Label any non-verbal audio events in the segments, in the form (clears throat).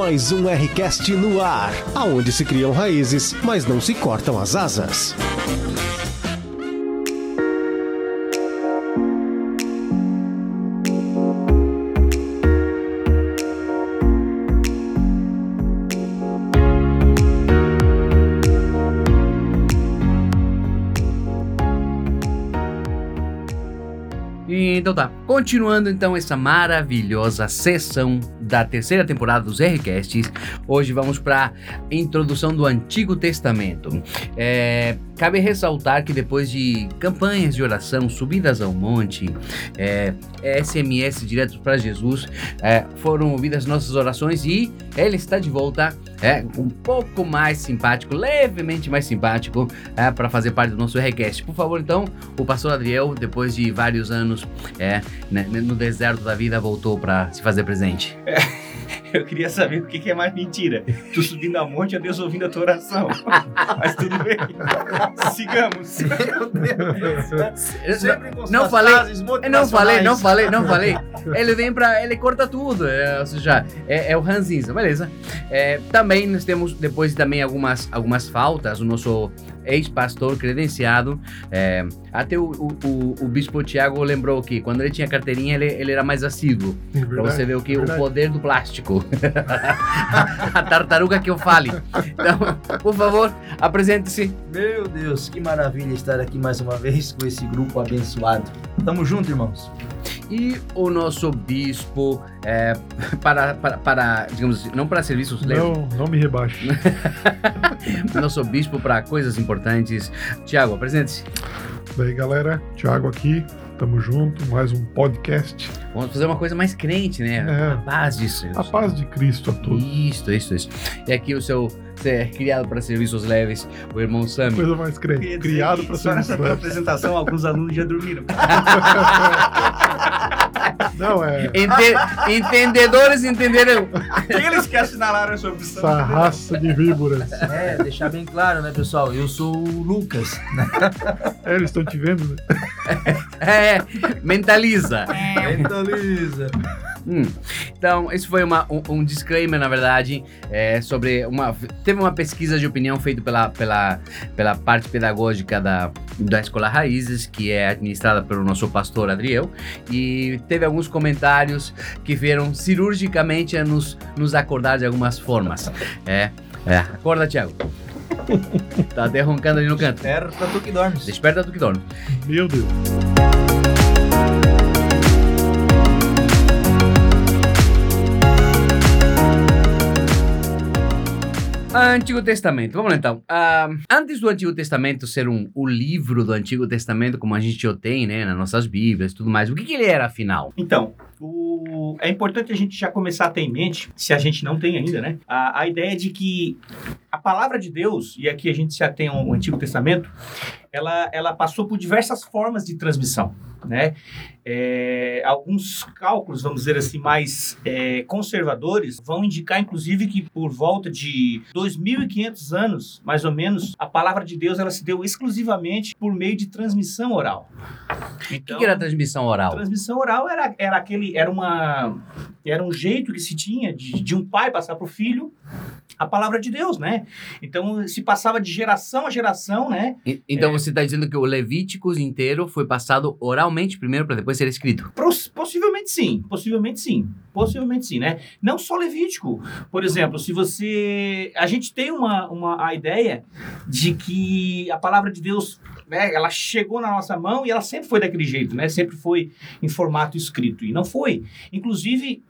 Mais um Rcast no ar, aonde se criam raízes, mas não se cortam as asas. Então tá, continuando então essa maravilhosa sessão da terceira temporada dos Rcasts, hoje vamos para introdução do Antigo Testamento. É, cabe ressaltar que depois de campanhas de oração, subidas ao monte, é, SMS diretos para Jesus, é, foram ouvidas nossas orações e ele está de volta, é, um pouco mais simpático, levemente mais simpático, é, para fazer parte do nosso Recast. Por favor, então, o pastor Adriel, depois de vários anos é, né, no deserto da vida, voltou para se fazer presente. (laughs) Eu queria saber o que, que é mais mentira. Tu subindo a monte ou Deus ouvindo a tua oração. (laughs) Mas tudo bem. Sigamos. Meu Deus. Sempre com não falei, não falei, não falei, não falei. Ele vem pra. Ele corta tudo. É, ou seja, é, é o Ranzinza, beleza. É, também nós temos depois também algumas, algumas faltas. O nosso ex-pastor credenciado. É, até o, o, o, Bispo Tiago lembrou que quando ele tinha carteirinha, ele, ele era mais assíduo. É para você ver o que o poder do plástico. (laughs) a tartaruga que eu fale. Então, por favor, apresente-se. Meu Deus, que maravilha estar aqui mais uma vez com esse grupo abençoado. Tamo junto, irmãos e o nosso bispo é, para, para, para, digamos assim, não para serviços Não, não me rebaixe. (laughs) nosso bispo para coisas importantes. Tiago, apresente-se. Daí, galera, Tiago aqui, tamo junto, mais um podcast. Vamos fazer uma coisa mais crente, né? É, a paz disso. A paz de Cristo a todos. Isso, isso, isso. E aqui o seu é criado para serviços leves, o irmão Sam. Coisa mais crente. Criado para serviços leves. Só nessa apresentação, alguns alunos já dormiram. (laughs) Não, é. Ente... Entendedores entenderam. Eles que assinalaram essa opção. Essa raça de víboras. É, deixar bem claro, né, pessoal? Eu sou o Lucas. É, eles estão te vendo, né? É, mentaliza. Mentaliza. Hum. Então, esse foi uma, um, um, disclaimer, na verdade, é, sobre uma. Teve uma pesquisa de opinião feita pela, pela, pela parte pedagógica da, da Escola Raízes, que é administrada pelo nosso pastor Adriel, e teve alguns comentários que vieram cirurgicamente a nos, nos acordar de algumas formas. É, é. Acorda, Thiago. (laughs) tá até roncando ali no canto. Desperta tu que dormes. Desperta tu que dormes. Meu Deus. Antigo Testamento. Vamos lá então. Uh, antes do Antigo Testamento ser um, o livro do Antigo Testamento, como a gente o tem, né, nas nossas Bíblias e tudo mais, o que, que ele era afinal? Então, o... é importante a gente já começar a ter em mente, se a gente não tem ainda, né, a, a ideia de que a palavra de Deus, e aqui a gente já tem o Antigo Testamento, ela, ela passou por diversas formas de transmissão né? É, alguns cálculos, vamos dizer assim, mais é, conservadores vão indicar, inclusive, que por volta de 2.500 anos, mais ou menos, a palavra de Deus ela se deu exclusivamente por meio de transmissão oral. Então, o que era transmissão oral? Transmissão oral era, era aquele, era uma, era um jeito que se tinha de, de um pai passar para o filho a palavra de Deus, né? Então se passava de geração a geração, né? E, então é, você está dizendo que o Levíticos inteiro foi passado oralmente primeiro para depois ser escrito? Possivelmente sim, possivelmente sim, possivelmente sim, né? Não só Levítico. Por exemplo, se você, a gente tem uma, uma a ideia de que a palavra de Deus né, ela chegou na nossa mão e ela sempre foi daquele jeito, né? Sempre foi em formato escrito. E não foi. Inclusive,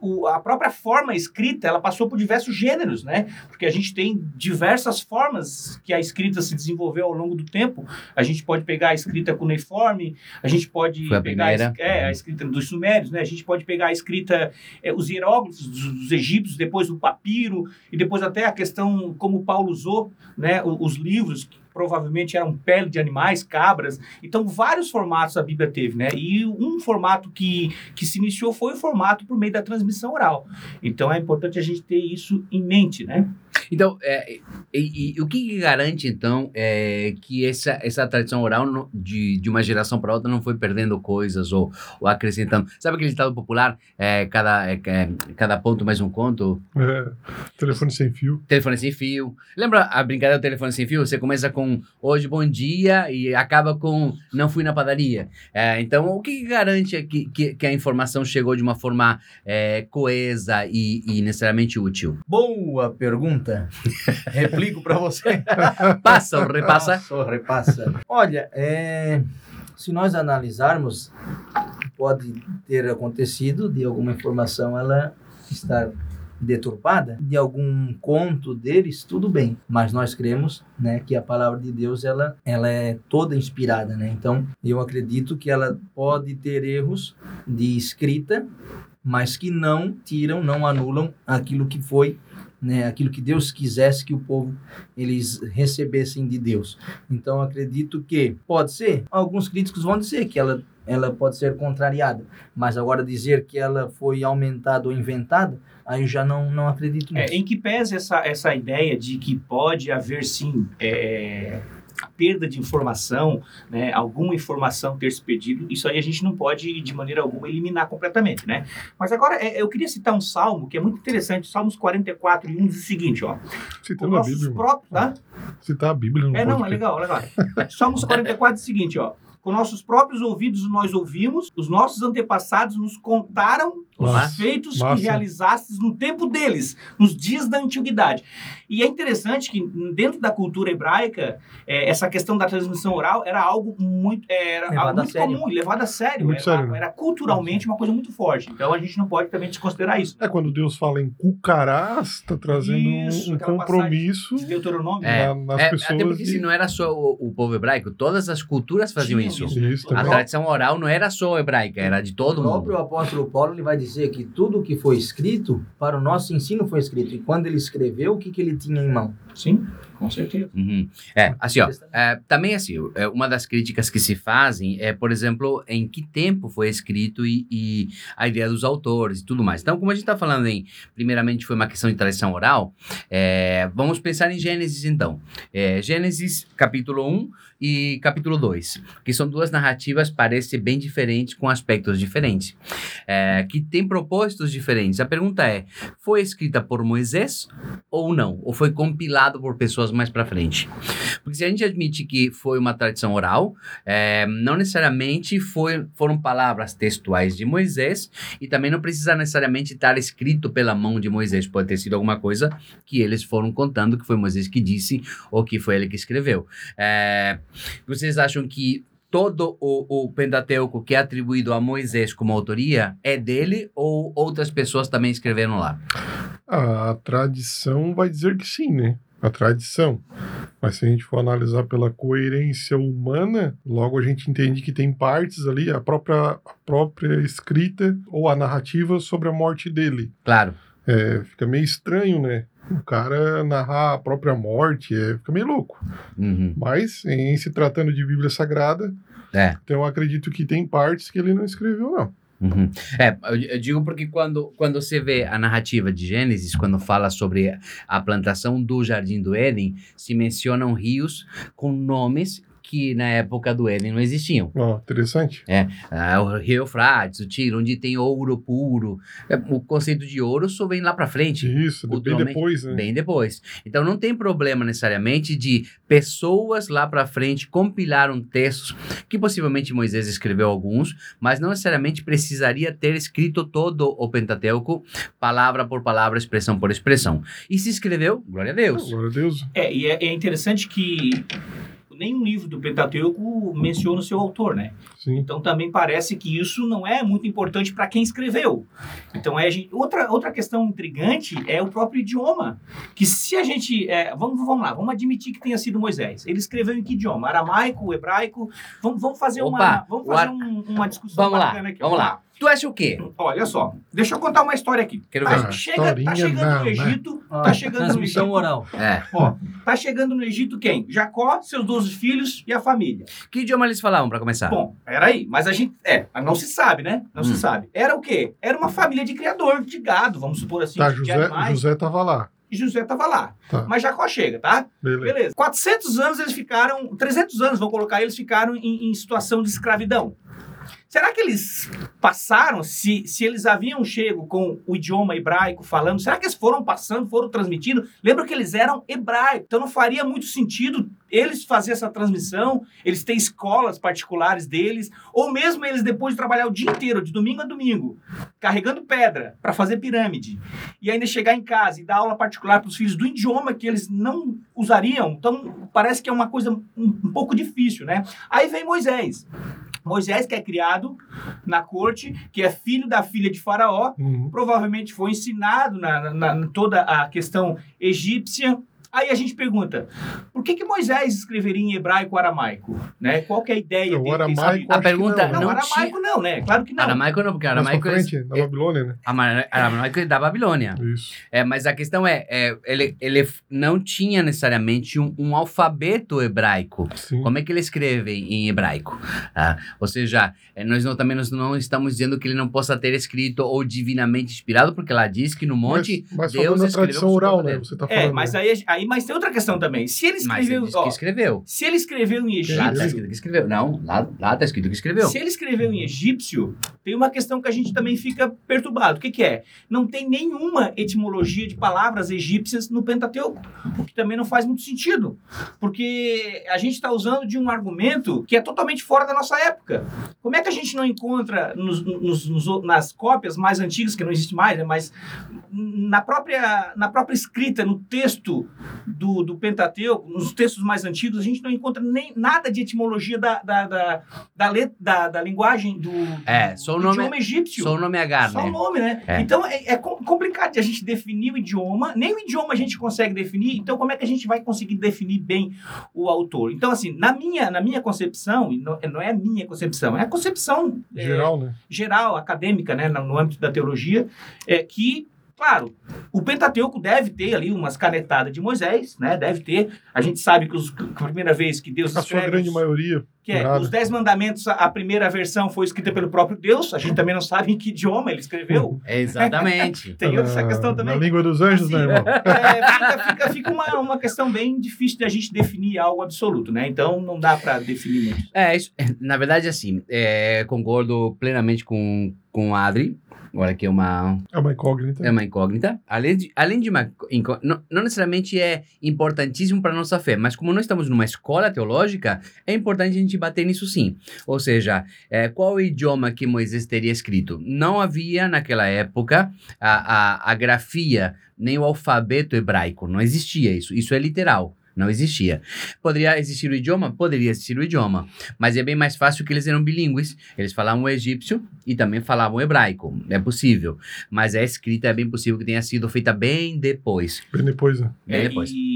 o, a própria forma escrita, ela passou por diversos gêneros, né? Porque a gente tem diversas formas que a escrita se desenvolveu ao longo do tempo. A gente pode pegar a escrita cuneiforme, a gente pode foi a pegar primeira. A, é, a escrita dos sumérios, né? A gente pode pegar a escrita, é, os hieróglifos dos, dos egípcios, depois o papiro, e depois até a questão como Paulo usou, né? Os, os livros provavelmente eram pele de animais, cabras. Então, vários formatos a Bíblia teve, né? E um formato que, que se iniciou foi o formato por meio da transmissão oral. Então, é importante a gente ter isso em mente, né? Então, é, e, e o que, garante, então, é, que essa, essa tradição oral no- de, de uma geração para outra não foi perdendo coisas ou, ou acrescentando? Sabe aquele ditado popular, é, cada, é, é, cada ponto mais um conto? É, telefone sem fio. Telefone sem fio. Lembra a brincadeira do telefone sem fio? Você começa com hoje bom dia e acaba com não fui na padaria. É, então, o que, que garante que, que, que a informação chegou de uma forma é, coesa e, e necessariamente útil? Boa pergunta. (laughs) Replico para você. Passa ou repassa? Só repassa. Olha, é, se nós analisarmos, pode ter acontecido de alguma informação ela estar deturpada, de algum conto deles, tudo bem. Mas nós cremos, né, que a palavra de Deus ela, ela é toda inspirada, né? Então, eu acredito que ela pode ter erros de escrita, mas que não tiram, não anulam aquilo que foi né, aquilo que Deus quisesse que o povo eles recebessem de Deus. Então acredito que pode ser. Alguns críticos vão dizer que ela ela pode ser contrariada, mas agora dizer que ela foi aumentada ou inventada, aí eu já não não acredito É, nisso. em que pese essa, essa ideia de que pode haver sim é, a perda de informação, né, alguma informação ter se perdido, isso aí a gente não pode de maneira alguma eliminar completamente, né? Mas agora é, eu queria citar um salmo que é muito interessante, Salmos 44 e 1 diz o seguinte, ó, Citando a Bíblia. próprios, tá? Citar a Bíblia não É, não, é legal, legal. Salmos 44 diz o seguinte, ó. Com nossos próprios ouvidos nós ouvimos, os nossos antepassados nos contaram os Massa, feitos massa. que realizastes no tempo deles, nos dias da antiguidade. E é interessante que dentro da cultura hebraica, é, essa questão da transmissão oral era algo muito, era Levado algo muito sério. comum e levado a sério. Muito era, sério, né? era culturalmente uma coisa muito forte. Então a gente não pode também desconsiderar isso. É quando Deus fala em cucarás, está trazendo um- Isso, um aquela compromisso De Deuteronômio. É, na- nas É, pessoas. até porque e- se não era só o, o povo hebraico, todas as culturas faziam Tinham isso. isso, A tradição oral não era só hebraica, era de O todo próprio mundo. apóstolo Paulo ele vai dizer que tudo que foi escrito para o nosso ensino foi escrito. E quando ele escreveu, o que, que ele tinha em mão? Sim, com certeza. Uhum. É, assim, ó, é, também assim, é, uma das críticas que se fazem é, por exemplo, em que tempo foi escrito e, e a ideia dos autores e tudo mais. Então, como a gente está falando em, primeiramente foi uma questão de tradição oral, é, vamos pensar em Gênesis então. É, Gênesis capítulo 1 e capítulo 2, que são duas narrativas, parecem bem diferentes, com aspectos diferentes, é, que têm propósitos diferentes. A pergunta é, foi escrita por Moisés ou não? Ou foi compilado por pessoas mais para frente? Porque se a gente admite que foi uma tradição oral, é, não necessariamente foi, foram palavras textuais de Moisés e também não precisa necessariamente estar escrito pela mão de Moisés. Pode ter sido alguma coisa que eles foram contando que foi Moisés que disse ou que foi ele que escreveu. É, vocês acham que todo o, o Pentateuco que é atribuído a Moisés como autoria é dele ou outras pessoas também escreveram lá? A tradição vai dizer que sim, né? A tradição. Mas se a gente for analisar pela coerência humana, logo a gente entende que tem partes ali, a própria, a própria escrita ou a narrativa sobre a morte dele. Claro. É, fica meio estranho, né? O cara narrar a própria morte, é, fica meio louco. Uhum. Mas, em se tratando de Bíblia Sagrada, É. então eu acredito que tem partes que ele não escreveu, não. Uhum. É, eu, eu digo porque quando, quando você vê a narrativa de Gênesis, quando fala sobre a plantação do Jardim do Éden, se mencionam rios com nomes que na época do Éden não existiam. Ó, interessante. Ah, o Rio Eufrates, o Tiro, onde tem ouro puro. É, O conceito de ouro só vem lá para frente. Isso, bem depois, né? Bem depois. Então não tem problema necessariamente de pessoas lá para frente compilaram textos que possivelmente Moisés escreveu alguns, mas não necessariamente precisaria ter escrito todo o Pentateuco, palavra por palavra, expressão por expressão. E se escreveu, glória a Deus. Glória a Deus. É, e é, é interessante que nenhum livro do Pentateuco menciona o seu autor, né? Sim. Então também parece que isso não é muito importante para quem escreveu. Então é a gente- outra outra questão intrigante é o próprio idioma, que se a gente é, vamos vamos lá, vamos admitir que tenha sido Moisés. Ele escreveu em que idioma? Aramaico, hebraico? Vamos, vamos fazer Opa, uma vamos fazer ar- um- uma discussão Vamos lá, bacana aqui. vamos lá. Tu acha o quê? Olha só, deixa eu contar uma história aqui. Quero Tá, ver. chega, tá Historinha chegando não, no né? Egito, Ah, tá chegando no transmissão Egito. oral. É. Ó, tá chegando no Egito quem? Jacó, seus 12 filhos e a família. Que idioma eles falavam para começar? Bom, era aí. Mas a gente. É, não se sabe, né? Não Hum. se sabe. Era o quê? Era uma família de criador de gado, vamos supor assim, Tá, de José, animais. José tava lá. e Josué estava lá. Tá. Mas Jacó chega, tá? Beleza. Beleza. 400 anos eles ficaram, 300 anos, vou colocar, eles ficaram em, em situação de escravidão. Será que eles passaram, se, se eles haviam chego com o idioma hebraico falando, será que eles foram passando, foram transmitindo? Lembra que eles eram hebraicos, então não faria muito sentido eles fazer essa transmissão, eles têm escolas particulares deles, ou mesmo eles depois de trabalhar o dia inteiro, de domingo a domingo, carregando pedra para fazer pirâmide, e ainda chegar em casa e dar aula particular para os filhos do idioma que eles não usariam, então parece que é uma coisa um, um pouco difícil, né? Aí vem Moisés. Moisés, que é criado na corte, que é filho da filha de Faraó, Uhum. provavelmente foi ensinado na, na- na toda a questão egípcia. Aí a gente pergunta, por que, que Moisés escreveria em hebraico ou aramaico? Né? Qual que é a ideia O dele? aramaico, Quem sabe- acho que pergunta- Não, não aramaico não, né? Claro que não. Aramaico não, porque aramaico é, frente, na Babilônia, né? Aramaico é da Babilônia. Isso. É, mas a questão é, é, ele, ele não tinha necessariamente um, um alfabeto hebraico. Sim. Como é que ele escreve em hebraico? Ah, ou seja, eh, nós não, também nós não estamos dizendo que ele não possa ter escrito ou divinamente inspirado, porque lá diz que no monte mas, mas Deus da escreveu tradição por oral, né? Você tá falando. É, mas né? aí, aí mas tem outra questão também. Se ele Mas escreveu, ele ó, que escreveu. se ele escreveu em Lá egípcio, está escrito que escreveu. Não, lá, lá tá escrito que escreveu. Se ele escreveu em egípcio, tem uma questão que a gente também fica perturbado. O que, que é? Não tem nenhuma etimologia de palavras egípcias no Pentateuco, o que também não faz muito sentido, porque a gente está usando de um argumento que é totalmente fora da nossa época. Como é que a gente não encontra nos- nos- nos- nas cópias mais antigas, que não existe mais, né, mas na própria, na própria escrita, no texto do, do Pentateuco, nos textos mais antigos, a gente não encontra nem nada de etimologia da, da, da, da, let, da, da linguagem do, É, só o do nome- idioma egípcio. Só o nome Agar, Só o né? nome, né? É. Então é, é com- complicado de a gente definir o idioma, nem o idioma a gente consegue definir, então como é que a gente vai conseguir definir bem o autor? Então, assim, na minha, na minha concepção, e não, não é a minha concepção, é a concepção é, Geral, né? geral, acadêmica, né, no, no âmbito da teologia, é que, claro, o Pentateuco deve ter ali umas canetadas de Moisés, né, deve ter. A gente sabe que, os, que a primeira vez que Deus A sua grande maioria. que é, Nada. os Dez Mandamentos, a- primeira versão foi escrita pelo próprio Deus, a gente também não sabe em que idioma ele escreveu. (laughs) Exatamente. Tem essa questão também. Na língua dos anjos, Assim, né, irmão? É, fica fica, fica uma, uma questão bem difícil de a gente definir algo absoluto, né? Então não dá para definir muito. É, isso, na verdade, assim, é, concordo plenamente com, com o Adri. Agora que é uma, É uma incógnita. é uma incógnita. Além de, além de uma não, não necessariamente é importantíssimo para nossa fé, mas como nós estamos numa escola teológica, é importante a gente bater nisso sim. Ou seja, é, qual o idioma que Moisés teria escrito? Não havia naquela época a, a, a grafia, nem o alfabeto hebraico. Não existia isso. Isso é literal. Não existia. Poderia existir o idioma? Poderia existir o idioma. Mas é bem mais fácil que eles eram bilíngues. Eles falavam o egípcio e também falavam o hebraico. É possível. Mas a escrita é bem possível que tenha sido feita bem depois. Bem depois, né? Bem É, depois. E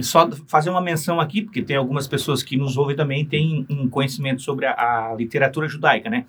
só fazer uma menção aqui, porque tem algumas pessoas que nos ouvem também têm um conhecimento sobre a, a literatura judaica, né?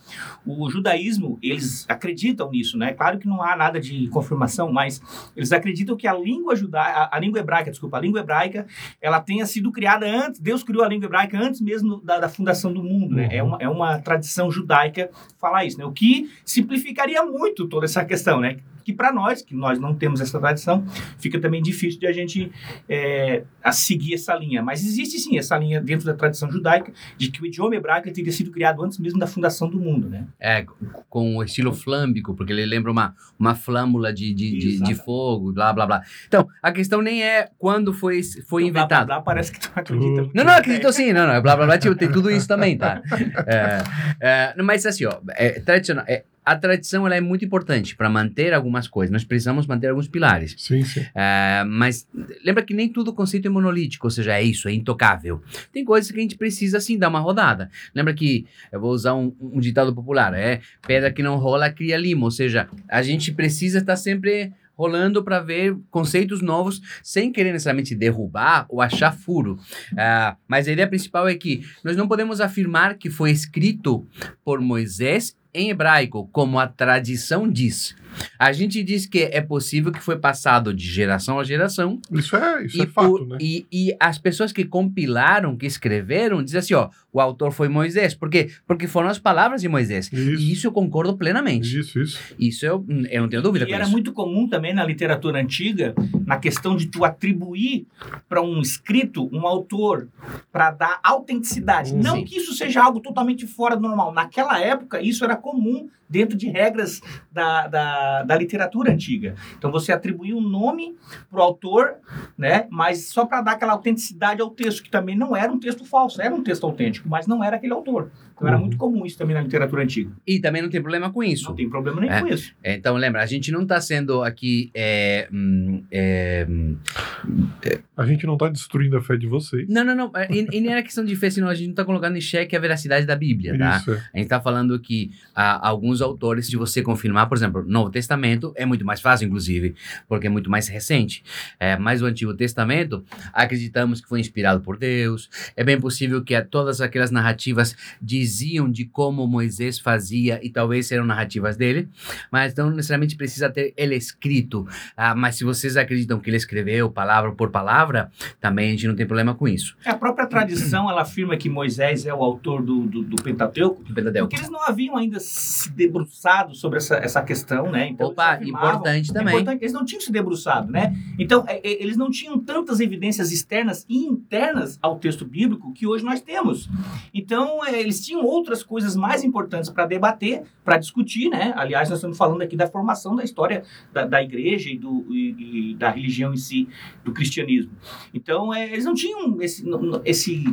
O judaísmo, eles acreditam nisso, né? Claro que não há nada de confirmação, mas eles acreditam que a língua judaica, a, língua hebraica, desculpa, a língua hebraica, ela tenha sido criada antes, Deus criou a língua hebraica antes mesmo da, da fundação do mundo, né? Uhum. É, uma, é uma tradição judaica falar isso, né? O que simplificaria muito toda essa questão, né? Que para nós, que nós não temos essa tradição, fica também difícil de a gente é, a seguir essa linha. Mas existe sim essa linha dentro da tradição judaica de que o idioma hebraico teria sido criado antes mesmo da fundação do mundo, né? É, com o estilo flâmbico, porque ele lembra uma, uma flâmula de, de, de, de fogo, blá, blá, blá. Então, a questão nem é quando foi, foi Então, blá, inventado. blá, blá, parece que tu não acredita. Não, não, acredito sim, não, não, blá, blá, blá, tipo, tem tudo isso também, tá? É, é, mas assim, ó, é, tradicional, é, a tradição, ela é muito importante para manter algumas coisas, nós precisamos manter alguns pilares. Sim, sim. É, mas lembra que nem todo conceito é monolítico, ou seja, é isso, é intocável. Tem coisas que a gente precisa, assim, dar uma rodada. Lembra que, eu vou usar um, um ditado popular, é pedra que não rola cria limo, ou seja, a gente precisa estar sempre rolando para ver conceitos novos, sem querer necessariamente derrubar ou achar furo. Ah, mas a ideia principal é que nós não podemos afirmar que foi escrito por Moisés em hebraico, como a tradição diz. A gente diz que é possível que foi passado de geração a geração. Isso é, isso e, é fato, por- né? e, e as pessoas que compilaram, que escreveram, dizem assim, ó, o autor foi Moisés. Por quê? Porque foram as palavras de Moisés. E Isso, isso eu concordo plenamente. isso, isso. Isso eu, eu não tenho dúvida E com era isso. muito comum também na literatura antiga na questão de tu atribuir para um escrito um autor para dar autenticidade. Hum, Não sim. que isso seja algo totalmente fora do normal. Naquela época, isso era comum dentro de regras da, da, da literatura antiga. Então, você atribuía um nome para o autor, né? mas só para dar aquela autenticidade ao texto, que também não era um texto falso, era um texto autêntico, mas não era aquele autor. Então, era Uhum. muito comum isso também na literatura antiga. E também não tem problema com isso. Não tem problema nem É. com isso. Então, lembra, a gente não está sendo aqui. é, hum, é, hum, A gente não tá destruindo a fé de vocês. não, não, não. E, e nem era questão de fé, senão a gente não está colocando em xeque a veracidade da Bíblia, tá? Isso, é. A gente está falando que ah, alguns autores, se você confirmar, por exemplo, Novo Testamento é muito mais fácil, inclusive, porque é muito mais recente. É, mas o Antigo Testamento, acreditamos que foi inspirado por Deus. É bem possível que a- todas aquelas narrativas diziam de como Moisés fazia e talvez eram narrativas dele, mas não necessariamente precisa ter ele escrito. Ah, mas se vocês acreditam que ele escreveu palavra por palavra, também a gente não tem problema com isso. A própria tradição, ela afirma que Moisés é o autor do, do, do Pentateuco, Do Pentateuco. porque eles não haviam ainda se debruçado sobre essa, essa questão, né? Então, Opa, afirmavam- importante É também. importante, eles não tinham se debruçado, né? Então, é, é, eles não tinham tantas evidências externas e internas ao texto bíblico que hoje nós temos. Então, é, eles tinham outras coisas mais importantes para debater, para discutir, né? Aliás, nós estamos falando aqui da formação da história da, da igreja e, do, e- e da religião em si, do cristianismo. Então, é, eles não tinham esse, esse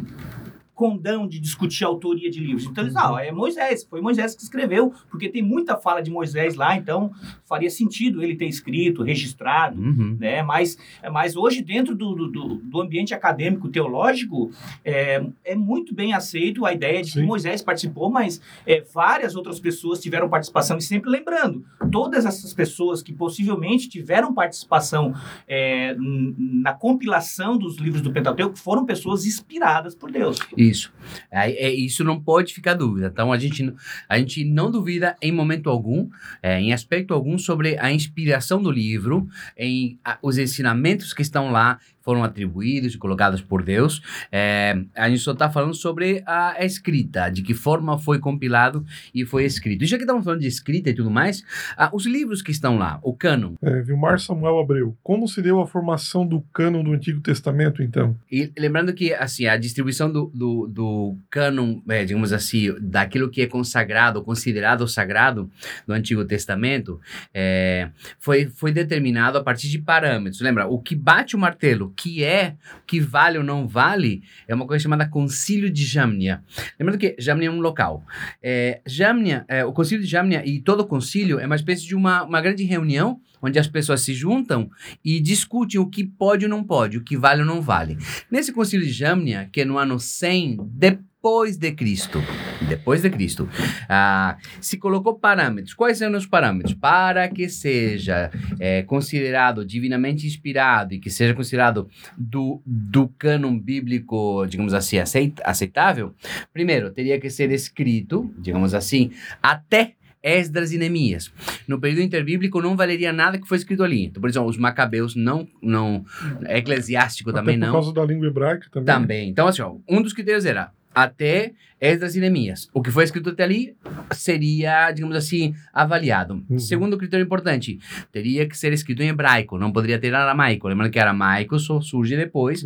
condão de discutir a autoria de livros. Então eles, não, é Moisés, foi Moisés que escreveu, porque tem muita fala de Moisés lá, então faria sentido ele ter escrito, registrado, Uhum. né? Mas, mas hoje, dentro do, do- do, ambiente acadêmico teológico, é, é muito bem aceito a ideia de que Sim. Moisés participou, mas é, várias outras pessoas tiveram participação. E sempre lembrando, todas essas pessoas que possivelmente tiveram participação é, na compilação dos livros do Pentateuco foram pessoas inspiradas por Deus. Isso. É, é, isso não pode ficar dúvida. Então a gente, a gente não duvida em momento algum, é, em aspecto algum, sobre a inspiração do livro, em a- os ensinamentos que estão lá foram atribuídos e colocados por Deus. É, a gente só está falando sobre a escrita, de que forma foi compilado e foi escrito. E já que estamos falando de escrita e tudo mais, ah, os livros que estão lá, o cânon, É, Vilmar Samuel Abreu. Como se deu a formação do cânon do Antigo Testamento, então? E lembrando que assim a distribuição do, do, do cânon, é, digamos assim, daquilo que é consagrado, considerado sagrado no Antigo Testamento, é, foi, foi determinado a partir de parâmetros. Lembra, o que bate o martelo, que é, que vale ou não vale, é uma coisa chamada Concílio de Jamnia. Lembrando que Jamnia é um local. É, Jamnia, é, o Concílio de Jamnia e todo o concílio é uma espécie de uma, uma grande reunião onde as pessoas se juntam e discutem o que pode ou não pode, o que vale ou não vale. Nesse concílio de Jamnia, que é no ano 100 depois de Cristo, depois de Cristo, ah, se colocou parâmetros. Quais são os parâmetros? Para que seja é, considerado divinamente inspirado e que seja considerado do, do cânon bíblico, digamos assim, aceit- aceitável, primeiro, teria que ser escrito, digamos assim, até Esdras e Neemias. No período interbíblico não valeria nada que foi escrito ali. Então, por exemplo, os macabeus não, não eclesiástico também Até por não. causa da língua hebraica também. Também. Então, assim, ó, um dos critérios era até Esdras e Neemias. O que foi escrito até ali seria, digamos assim, avaliado. Uhum. Segundo critério importante, teria que ser escrito em hebraico, não poderia ter aramaico. Lembrando que aramaico só surge depois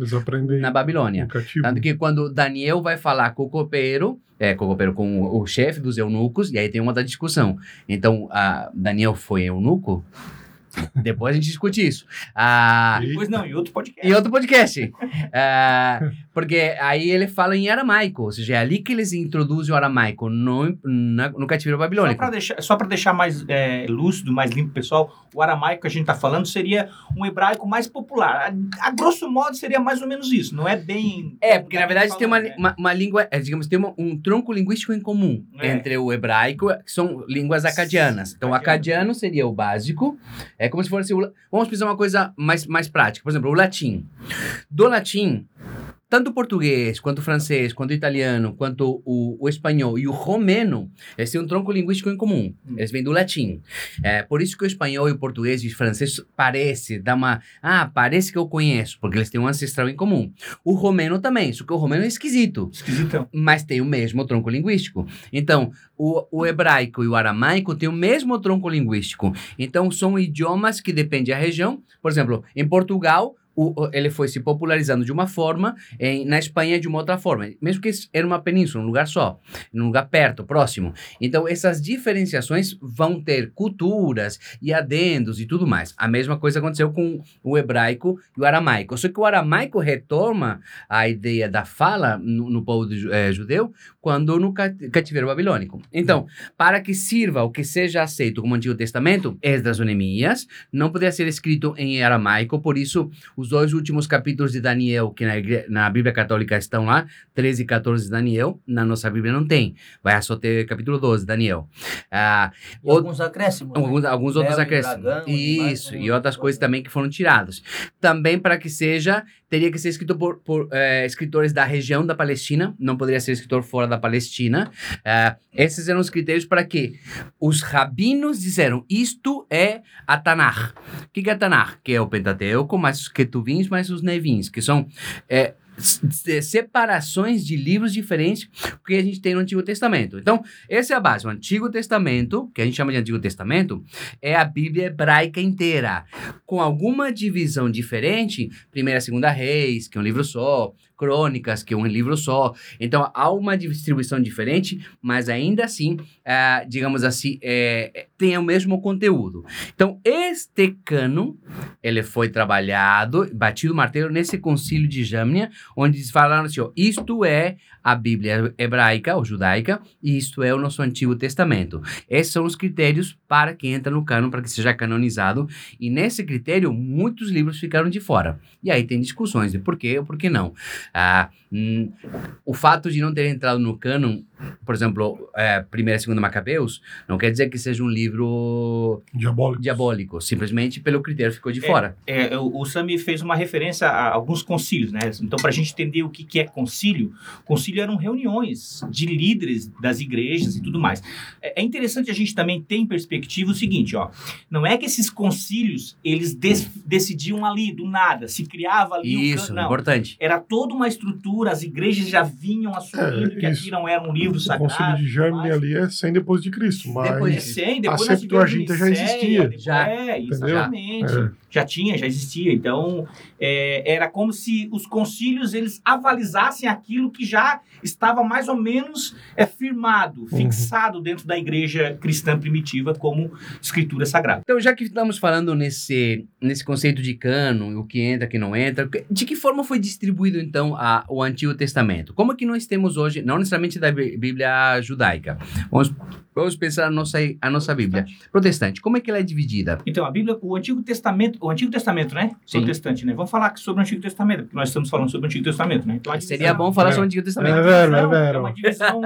na Babilônia. Tanto que quando Daniel vai falar com o copeiro, é, com o copeiro, com o, o chefe dos eunucos, e aí tem uma outra discussão. Então, Daniel foi eunuco? Depois a gente discute isso. Ah, Depois não, em outro podcast. e outro podcast. Ah, porque aí ele fala em aramaico, ou seja, é ali que eles introduzem o aramaico, no, na- no cativeiro Só babilônico. para deixar, só deixar mais é, lúcido, mais limpo, pessoal, o aramaico que a gente está falando seria um hebraico mais popular. A, a grosso modo seria mais ou menos isso, não é bem. É, porque na verdade tem uma, né? uma, uma língua, é, digamos, tem uma- um tronco linguístico em comum É. entre o hebraico, que são línguas acadianas. Então, acadiano seria o básico, é como se fosse, o, vamos pensar uma coisa mais, mais prática, por exemplo, o latim. Do latim, tanto o português, quanto o francês, quanto o italiano, quanto o, o espanhol e o romeno, eles têm um tronco linguístico em comum. Hum. Eles vêm do latim. É, por isso que o espanhol e o português e o francês parece, dá uma... Ah, parece que eu conheço, porque eles têm um ancestral em comum. O romeno também, só que o romeno é esquisito Esquisitão. mas tem o mesmo tronco linguístico. Então, o, o hebraico e o aramaico têm o mesmo tronco linguístico. Então, são idiomas que dependem da região. Por exemplo, em Portugal, o- ele foi se popularizando de uma forma, em, na Espanha de uma outra forma. Mesmo que era uma península, um lugar só, num lugar perto, próximo. Então, essas diferenciações vão ter culturas e adendos e tudo mais. A mesma coisa aconteceu com o hebraico e o aramaico. Só que o aramaico retoma a ideia da fala no, no povo ju- eh, judeu quando no ca- cativeiro babilônico. Então, para que sirva o que seja aceito como Antigo Testamento, Esdras ou Neemias, não poderia ser escrito em aramaico, por isso os dois últimos capítulos de Daniel, que na, igre- na Bíblia Católica estão lá, 13 e 14 de Daniel, na nossa Bíblia não tem. Vai só ter capítulo 12 de Daniel. Ah, alguns acréscimos. né? Alguns, alguns outros acréscimos. dragão, Isso, né? e outras coisas também que foram tirados. Também para que seja, teria que ser escrito por, por eh, escritores da região da Palestina, não poderia ser escritor fora da Palestina. Ah, esses eram os critérios para que os rabinos disseram, isto é a Tanakh. O que, é a Tanakh? Que é o Pentateuco, mais os Ketuvins, mais os Nevins, que são... s- separações de livros diferentes que a gente tem no Antigo Testamento. Então, essa é a base. O Antigo Testamento, que a gente chama de Antigo Testamento, é a Bíblia hebraica inteira, com alguma divisão diferente, Primeira Segunda Reis, que é um livro só, Crônicas, que é um livro só. Então, há uma distribuição diferente, mas ainda assim, ah, digamos assim, é, tem o mesmo conteúdo. Então, este cano, ele foi trabalhado, batido o martelo nesse concílio de Jâmnia, onde eles falaram assim, ó, isto é a Bíblia hebraica ou judaica, e isto é o nosso Antigo Testamento. Esses são os critérios para que entra no cano, para que seja canonizado. E nesse critério, muitos livros ficaram de fora. E aí tem discussões de por quê ou por que não. Ah, o fato de não ter entrado no cânon, por exemplo, é, Primeira e Segunda Macabeus, não quer dizer que seja um livro Diabólico. diabólico. Simplesmente pelo critério ficou de É. fora. É, o, o Sami fez uma referência a alguns concílios, né? Então, para a gente entender o que, que é concílio, concílio eram reuniões de líderes das igrejas e tudo mais. É, é interessante a gente também ter em perspectiva o seguinte, ó. Não é que esses concílios, eles des- decidiam ali, do nada, se criava ali o Isso, can- não. importante. Era toda uma estrutura, as igrejas já vinham assumindo É, que aqui não era um livro O sagrado. concílio de Germe mas- ali é 100 depois de Cristo, mas Depois é 100, depois a Septuaginta já existia. Já. É, exatamente. É. Já tinha, já existia. Então, é, era como se os concílios eles avalizassem aquilo que já estava mais ou menos é, firmado, fixado dentro da igreja cristã primitiva como escritura sagrada. Então, já que estamos falando nesse, nesse conceito de cano, o que entra, o que não entra, de que forma foi distribuído, então, a, o Antigo Testamento? Como é que nós temos hoje, não necessariamente da Bí- Bíblia judaica, vamos, vamos pensar a nossa, a nossa Bíblia protestante, como é que ela é dividida? Então, a Bíblia, o Antigo Testamento, o Antigo Testamento, né? Sim. Protestante, né? Vamos falar sobre o Antigo Testamento, porque nós estamos falando sobre o Antigo Testamento, né? Então, a Seria divisão- bom falar É. sobre o Antigo Testamento. É vero, é Não, vero. uma divisão,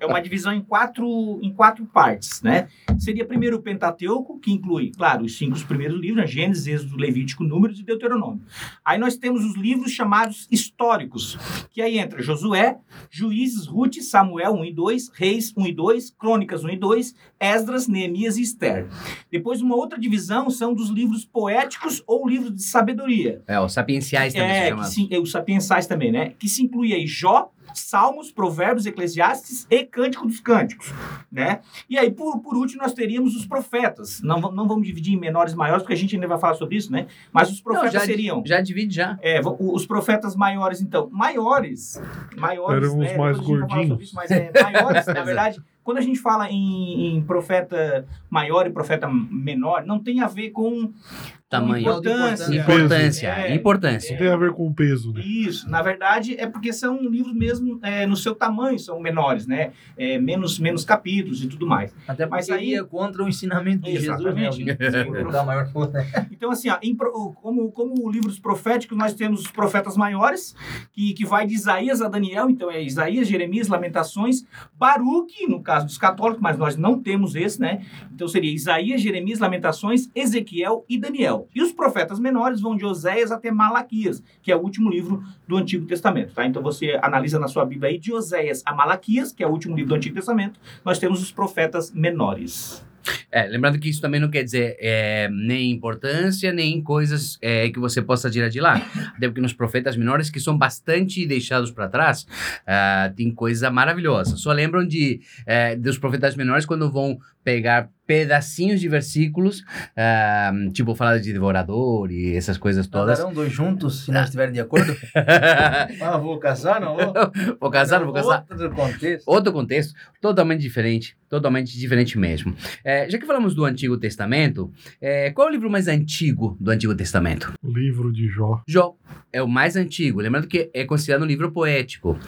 é uma divisão em quatro, em quatro partes, né? Seria primeiro o Pentateuco, que inclui, claro, os cinco primeiros livros, né? Gênesis, Êxodo, Levítico, Números e Deuteronômio. Aí nós temos os livros chamados históricos, que aí entra Josué, Juízes, Ruth, Samuel 1 e 2, Reis 1 e 2, Crônicas 1 e 2, Esdras, Neemias e Esther. Depois uma outra divisão são dos livros poéticos ou livros de sabedoria. É, os sapienciais também se É, que chamam. se, é, os sapiensais também, né? Que se inclui aí Jó, Salmos, Provérbios, Eclesiastes e Cântico dos Cânticos, né? E aí, por, por último, nós teríamos os profetas. Não, não vamos dividir em menores e maiores, porque a gente ainda vai falar sobre isso, né? Mas os profetas Não, já, seriam... Já divide já. É, os profetas maiores, então. Maiores. Maiores. Eram os né? mais vai falar gordinhos. sobre isso, mas é, maiores, (laughs) na verdade, quando a gente fala em, em profeta maior e profeta menor, não tem a ver com Tamanho. importância. Importância. É, importância. Não tem a ver com o peso, né? Isso, na verdade é porque são livros mesmo é, no seu tamanho, são menores, né? É, menos, menos capítulos e tudo mais. Até Mas porque aí- ia contra o ensinamento de Jesus, né? Exatamente. Dar maior força. (laughs) Então, assim, ó, em como, como livros proféticos, nós temos os profetas maiores, que, que vai de Isaías a Daniel, então é Isaías, Jeremias, Lamentações, Baruque, no caso dos católicos, mas nós não temos esse, né? Então seria Isaías, Jeremias, Lamentações, Ezequiel e Daniel. E os profetas menores vão de Oséias até Malaquias, que é o último livro do Antigo Testamento. Tá? Então você analisa na sua Bíblia aí de Oséias a Malaquias, que é o último livro do Antigo Testamento, nós temos os profetas menores. É, lembrando que isso também não quer dizer é, nem importância, nem coisas é, que você possa tirar de lá. (laughs) Até porque nos profetas menores, que são bastante deixados para trás, ah, tem coisa maravilhosa. Só lembram de, é, dos profetas menores quando vão pegar pedacinhos de versículos, ah, tipo falar de devorador e essas coisas todas. Andarão dois juntos, se não estiverem de acordo? (laughs) ah, vou casar, não vou? vou casar, não vou casar. Outro contexto. Outro contexto, totalmente diferente, totalmente diferente mesmo. É, já que falamos do Antigo Testamento, é, qual é o livro mais antigo do Antigo Testamento? O livro de Jó. Jó é o mais antigo, lembrando que é considerado um livro poético.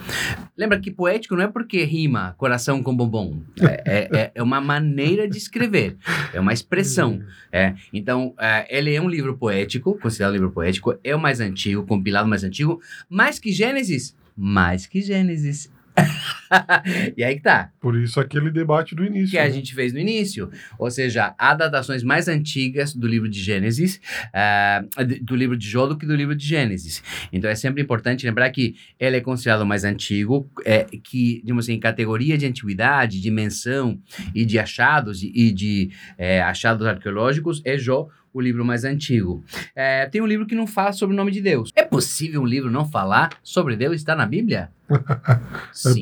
Lembra que poético não é porque rima coração com bombom, é, é, é uma maneira de escrever, é uma expressão. É. Então, é, ele é um livro poético, considerado um livro poético, é o mais antigo, compilado mais antigo, mais que Gênesis, mais que Gênesis. (laughs) (laughs) e aí que tá. Por isso aquele debate do início. Que a né? gente fez no início. Ou seja, há datações mais antigas do livro de Gênesis, de- do livro de Jó do que do livro de Gênesis. Então é sempre importante lembrar que ele é considerado mais antigo, é, que, digamos assim, em categoria de antiguidade, dimensão e de achados e de é, achados arqueológicos, é Jó o livro mais antigo. É, tem um livro que não fala sobre o nome de Deus. É possível um livro não falar sobre Deus? Está na Bíblia? (laughs) É possível.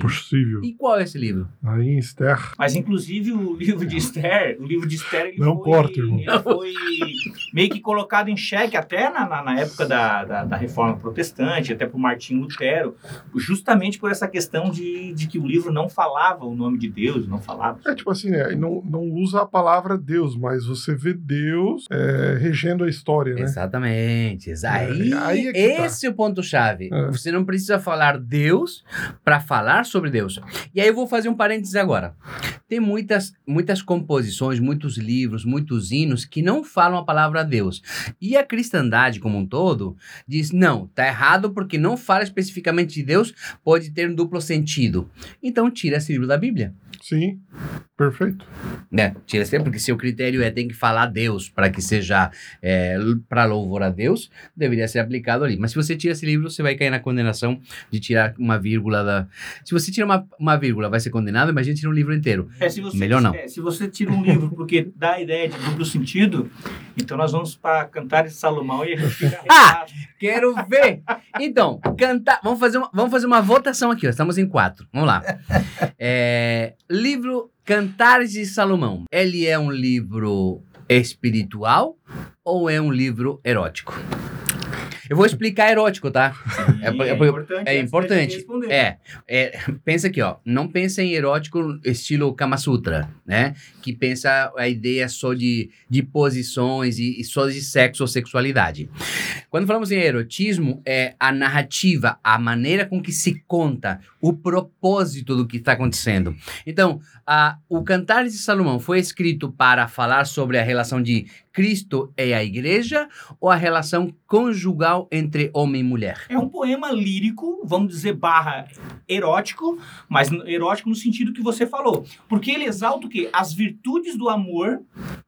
E qual é esse livro? Aí em Esther. Mas, inclusive, o livro de Esther, o livro de Esther, ele Não foi, corta, irmão. ele foi meio que colocado em xeque até na, na, na época da, da, da Reforma Protestante, até por Martim Lutero, justamente por essa questão de, de que o livro não falava o nome de Deus, não falava. É tipo assim, né? Não, não usa a palavra Deus, mas você vê Deus é, regendo a história, né? Exatamente. exa- Aí, É, aí é tá. esse é o ponto-chave. É. Você não precisa falar Deus para falar sobre Deus. E aí eu vou fazer um parênteses agora. Tem muitas, muitas composições, muitos livros, muitos hinos que não falam a palavra Deus. E a cristandade como um todo diz: não, tá errado porque não fala especificamente de Deus, pode ter um duplo sentido. Então tira esse livro da Bíblia. Sim, perfeito. né? Tira esse porque seu critério é tem que falar Deus para que seja é, para louvor a Deus, deveria ser aplicado ali. Mas se você tira esse livro, você vai cair na condenação de tirar uma vírgula da. Se você tira uma, uma vírgula, vai ser condenado, imagina tirar um livro inteiro. É, se você, Melhor não. é, se você tira um livro porque dá a ideia de duplo sentido, então nós vamos para Cantares de Salomão e a gente fica (laughs) Ah! Quero ver! Então, cantar. Vamos fazer uma, vamos fazer uma votação aqui, ó. Estamos em quatro. Vamos lá. É, (laughs) livro Cantares de Salomão. Ele é um livro espiritual ou é um livro erótico? Eu vou explicar erótico, tá? É, Sim, é- é, é- importante. é importante. É, é, pensa aqui, ó. Não pensa em erótico estilo Kama Sutra, né? Que pensa a ideia só de, de posições e, e só de sexo ou sexualidade. Quando falamos em erotismo, é a narrativa, a maneira com que se conta, o propósito do que está acontecendo. Então, a, o Cantares de Salomão foi escrito para falar sobre a relação de Cristo e a igreja ou a relação conjugal entre homem e mulher? É um poema lírico, vamos dizer, barra erótico, mas erótico no sentido que você falou. Porque ele exalta o quê? As virtudes do amor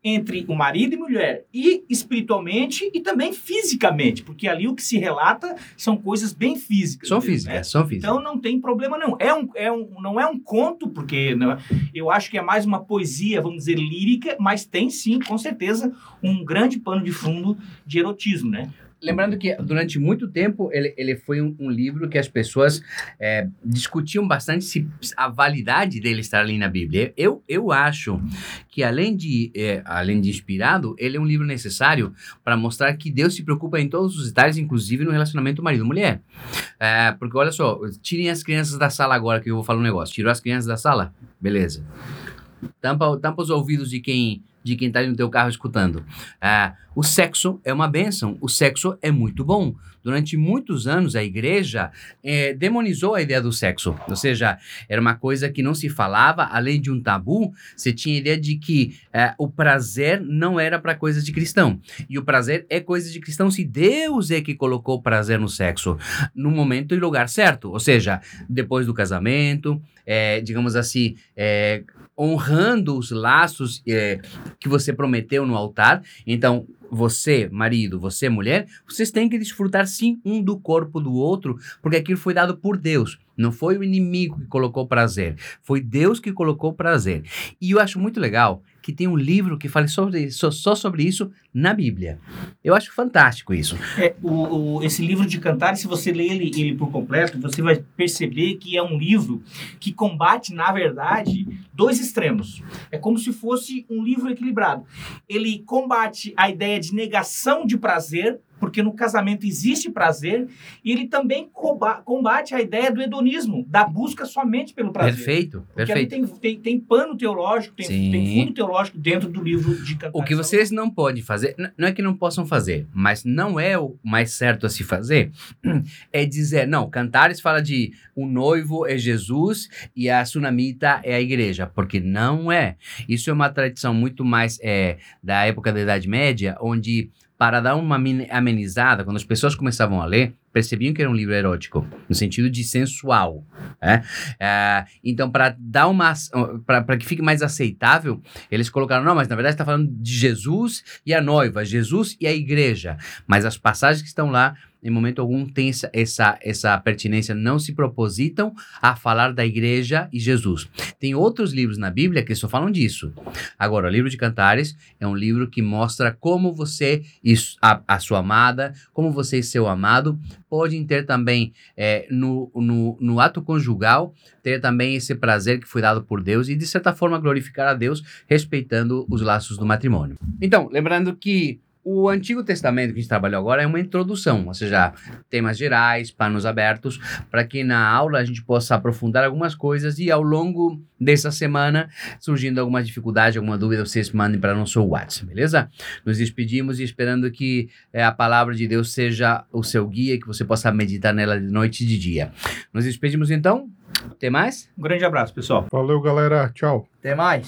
entre o marido e mulher, e espiritualmente e também fisicamente, porque ali o que se relata são coisas bem físicas. São físicas, né? são físicas. Então não tem problema não. É um, é um, não é um conto, porque né, eu acho que é mais uma poesia, vamos dizer, lírica, mas tem sim, com certeza, um grande pano de fundo de erotismo, né? Lembrando que durante muito tempo ele, ele foi um, um livro que as pessoas é, discutiam bastante se a validade dele estar ali na Bíblia. Eu, eu acho que além de, é, além de inspirado, ele é um livro necessário para mostrar que Deus se preocupa em todos os detalhes, inclusive no relacionamento marido-mulher. É, porque olha só, tirem as crianças da sala agora que eu vou falar um negócio. Tirou as crianças da sala? Beleza. Tampa, tampa os ouvidos de quem de quem está no teu carro escutando. Ah, o sexo é uma bênção, o sexo é muito bom. Durante muitos anos, a igreja eh, demonizou a ideia do sexo. Ou seja, era uma coisa que não se falava, além de um tabu, você tinha a ideia de que eh, o prazer não era para coisas de cristão. E o prazer é coisa de cristão se Deus é que colocou o prazer no sexo, no momento e lugar certo. Ou seja, depois do casamento, digamos assim, honrando os laços eh, que você prometeu no altar. Então, você, marido, você, mulher, vocês têm que desfrutar sim um do corpo do outro, porque aquilo foi dado por Deus. Não foi o inimigo que colocou prazer, foi Deus que colocou prazer. E eu acho muito legal que tem um livro que fale sobre, só, só sobre isso na Bíblia. Eu acho fantástico isso. É, o, o- esse livro de Cantares, se você ler ele, ele por completo, você vai perceber que é um livro que combate, na verdade, dois extremos. É como se fosse um livro equilibrado. Ele combate a ideia de negação de prazer, porque no casamento existe prazer, e ele também comba- combate a ideia do hedonismo, da busca somente pelo prazer. Perfeito, Porque perfeito. tem, tem, tem pano teológico, tem, Sim. tem fundo teológico dentro do livro de Cantares. O que vocês não podem fazer, não é que não possam fazer, mas não é o mais certo a se fazer, (clears throat) é dizer, não, Cantares fala de o noivo é Jesus e a sunamita é a igreja, porque não é. Isso é uma tradição muito mais é, da época da Idade Média, onde para dar uma amenizada, quando as pessoas começavam a ler, percebiam que era um livro erótico, no sentido de sensual. né? É, então, para dar uma para que fique mais aceitável, eles colocaram, não, mas na verdade está falando de Jesus e a noiva, Jesus e a igreja. Mas as passagens que estão lá, em momento algum, tem essa, essa, essa pertinência, não se propositam a falar da igreja e Jesus. Tem outros livros na Bíblia que só falam disso. Agora, o livro de Cantares é um livro que mostra como você e a, a sua amada, como você e seu amado podem ter também é, no, no, no ato conjugal, ter também esse prazer que foi dado por Deus e, de certa forma, glorificar a Deus respeitando os laços do matrimônio. Então, lembrando que o Antigo Testamento que a gente trabalhou agora é uma introdução, ou seja, temas gerais, panos abertos, para que na aula a gente possa aprofundar algumas coisas e ao longo dessa semana, surgindo alguma dificuldade, alguma dúvida, vocês mandem para nosso WhatsApp, beleza? Nos despedimos e esperando que eh, a palavra de Deus seja o seu guia e que você possa meditar nela de noite e de dia. Nos despedimos então. Tem mais? Um grande abraço, pessoal. Valeu, galera. Tchau. Até mais.